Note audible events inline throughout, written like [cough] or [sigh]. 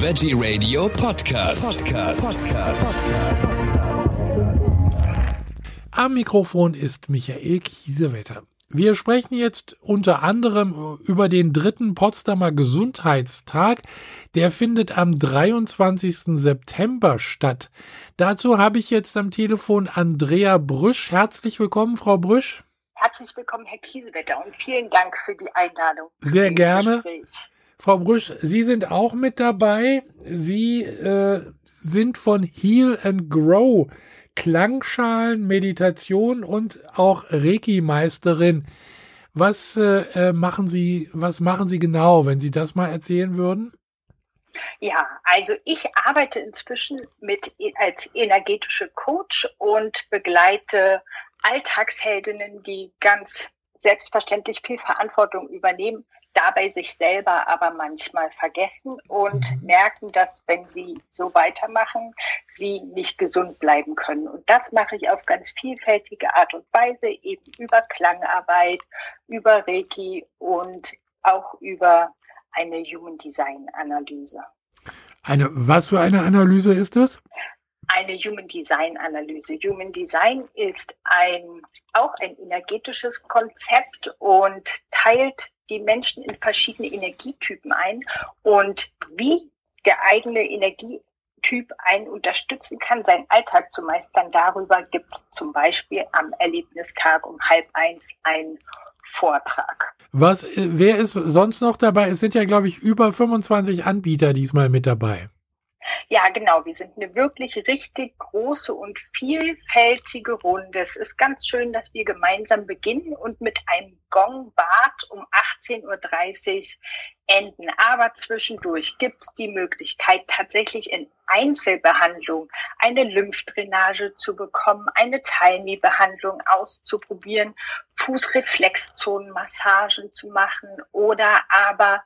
Veggie Radio Podcast. Podcast. Podcast. Am Mikrofon ist Michael Kiesewetter. Wir sprechen jetzt unter anderem über den dritten Potsdamer Gesundheitstag. Der findet am 23. September statt. Dazu habe ich jetzt am Telefon Andrea Brüsch. Herzlich willkommen, Frau Brüsch. Herzlich willkommen, Herr Kiesewetter, und vielen Dank für die Einladung. Sehr gerne. Gespräch. Frau Brüsch, Sie sind auch mit dabei. Sie äh, sind von Heal and Grow Klangschalen, Meditation und auch Reiki-Meisterin. Was äh, äh, machen Sie, was machen Sie genau, wenn Sie das mal erzählen würden? Ja, also ich arbeite inzwischen mit als energetische Coach und begleite Alltagsheldinnen, die ganz selbstverständlich viel Verantwortung übernehmen, dabei sich selber aber manchmal vergessen und mhm. merken, dass wenn sie so weitermachen, sie nicht gesund bleiben können. Und das mache ich auf ganz vielfältige Art und Weise, eben über Klangarbeit, über Reiki und auch über eine Human Design Analyse. Eine, was für eine Analyse ist das? Eine Human Design Analyse. Human Design ist ein, auch ein energetisches Konzept und teilt die Menschen in verschiedene Energietypen ein und wie der eigene Energietyp einen unterstützen kann, seinen Alltag zu meistern. Darüber gibt es zum Beispiel am Erlebnistag um halb eins einen Vortrag. Was, äh, wer ist sonst noch dabei? Es sind ja, glaube ich, über 25 Anbieter diesmal mit dabei. Ja, genau. Wir sind eine wirklich richtig große und vielfältige Runde. Es ist ganz schön, dass wir gemeinsam beginnen und mit einem Gongbad um 18.30 Uhr enden. Aber zwischendurch gibt es die Möglichkeit, tatsächlich in Einzelbehandlung eine Lymphdrainage zu bekommen, eine Tiny-Behandlung auszuprobieren, Fußreflexzonenmassagen zu machen oder aber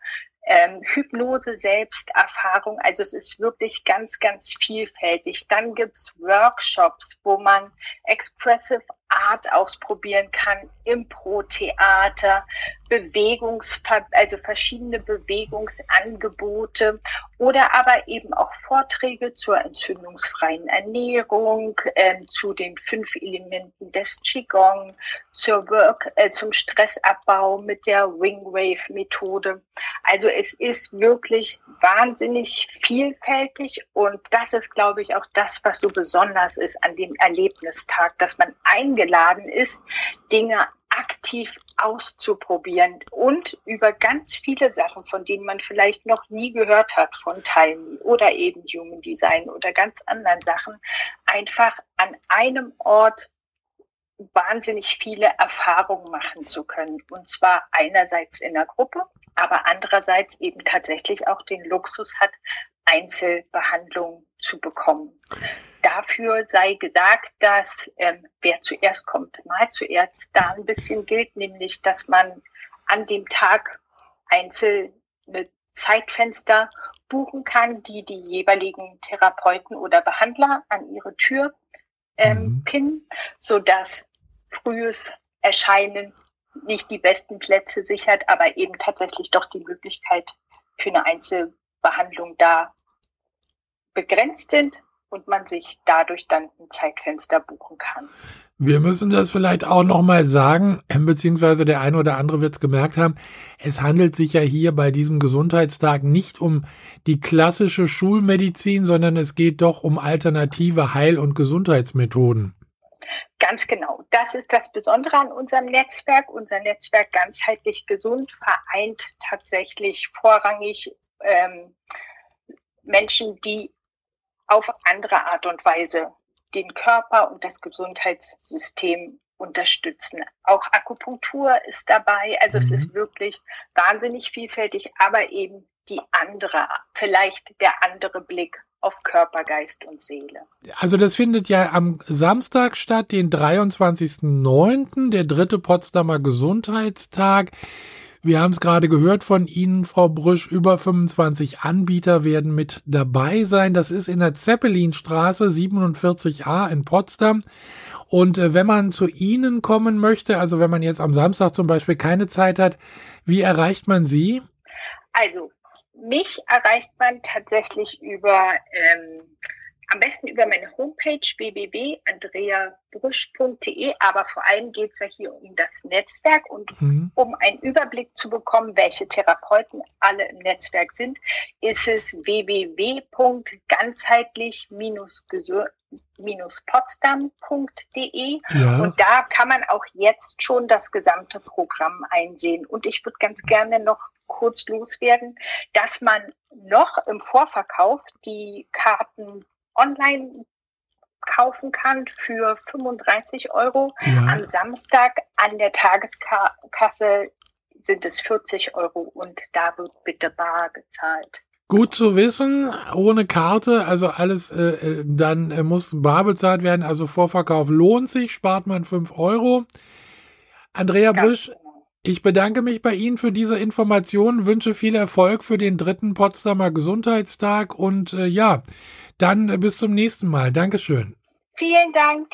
ähm, Hypnose, Selbsterfahrung. Also es ist wirklich ganz, ganz vielfältig. Dann gibt's Workshops, wo man Expressive Art ausprobieren kann, Impro-Theater, Bewegungs, also verschiedene Bewegungsangebote oder aber eben auch Vorträge zur entzündungsfreien Ernährung, äh, zu den fünf Elementen des Qigong, zur Work, äh, zum Stressabbau mit der Wingwave-Methode. Also es ist wirklich wahnsinnig vielfältig und das ist, glaube ich, auch das, was so besonders ist an dem Erlebnistag, dass man eingeladen ist, Dinge aktiv auszuprobieren und über ganz viele Sachen, von denen man vielleicht noch nie gehört hat, von Tiny oder eben Human Design oder ganz anderen Sachen, einfach an einem Ort wahnsinnig viele Erfahrungen machen zu können. Und zwar einerseits in der Gruppe, aber andererseits eben tatsächlich auch den Luxus hat, Einzelbehandlung zu bekommen. Dafür sei gesagt, dass ähm, wer zuerst kommt, mal zuerst da ein bisschen gilt, nämlich dass man an dem Tag einzelne Zeitfenster buchen kann, die die jeweiligen Therapeuten oder Behandler an ihre Tür ähm, mhm. pinnen, sodass frühes Erscheinen nicht die besten Plätze sichert, aber eben tatsächlich doch die Möglichkeit für eine Einzelbehandlung da begrenzt sind und man sich dadurch dann ein Zeitfenster buchen kann. Wir müssen das vielleicht auch nochmal sagen, [clears throat] beziehungsweise der eine oder andere wird es gemerkt haben. Es handelt sich ja hier bei diesem Gesundheitstag nicht um die klassische Schulmedizin, sondern es geht doch um alternative Heil- und Gesundheitsmethoden. Ganz genau. Das ist das Besondere an unserem Netzwerk. Unser Netzwerk ganzheitlich gesund vereint tatsächlich vorrangig ähm, Menschen, die auf andere Art und Weise den Körper und das Gesundheitssystem unterstützen. Auch Akupunktur ist dabei. Also mhm. es ist wirklich wahnsinnig vielfältig, aber eben die andere, vielleicht der andere Blick auf Körper, Geist und Seele. Also das findet ja am Samstag statt, den 23.09., der dritte Potsdamer Gesundheitstag. Wir haben es gerade gehört von Ihnen, Frau Brüsch, über 25 Anbieter werden mit dabei sein. Das ist in der Zeppelinstraße 47a in Potsdam. Und äh, wenn man zu Ihnen kommen möchte, also wenn man jetzt am Samstag zum Beispiel keine Zeit hat, wie erreicht man Sie? Also mich erreicht man tatsächlich über ähm, am besten über meine Homepage www.andreabrüsch.de, aber vor allem geht es ja hier um das Netzwerk und mhm. um einen Überblick zu bekommen, welche Therapeuten alle im Netzwerk sind, ist es www.ganzheitlich-potsdam.de ja. und da kann man auch jetzt schon das gesamte Programm einsehen. Und ich würde ganz gerne noch kurz loswerden, dass man noch im Vorverkauf die Karten online kaufen kann für 35 Euro. Ja. Am Samstag an der Tageskasse sind es 40 Euro und da wird bitte bar gezahlt. Gut zu wissen, ohne Karte, also alles, äh, äh dann äh, muss bar bezahlt werden, also Vorverkauf lohnt sich, spart man 5 Euro. Andrea Ganz Brüsch. Ich bedanke mich bei Ihnen für diese Informationen, wünsche viel Erfolg für den dritten Potsdamer Gesundheitstag und äh, ja, dann bis zum nächsten Mal. Dankeschön. Vielen Dank.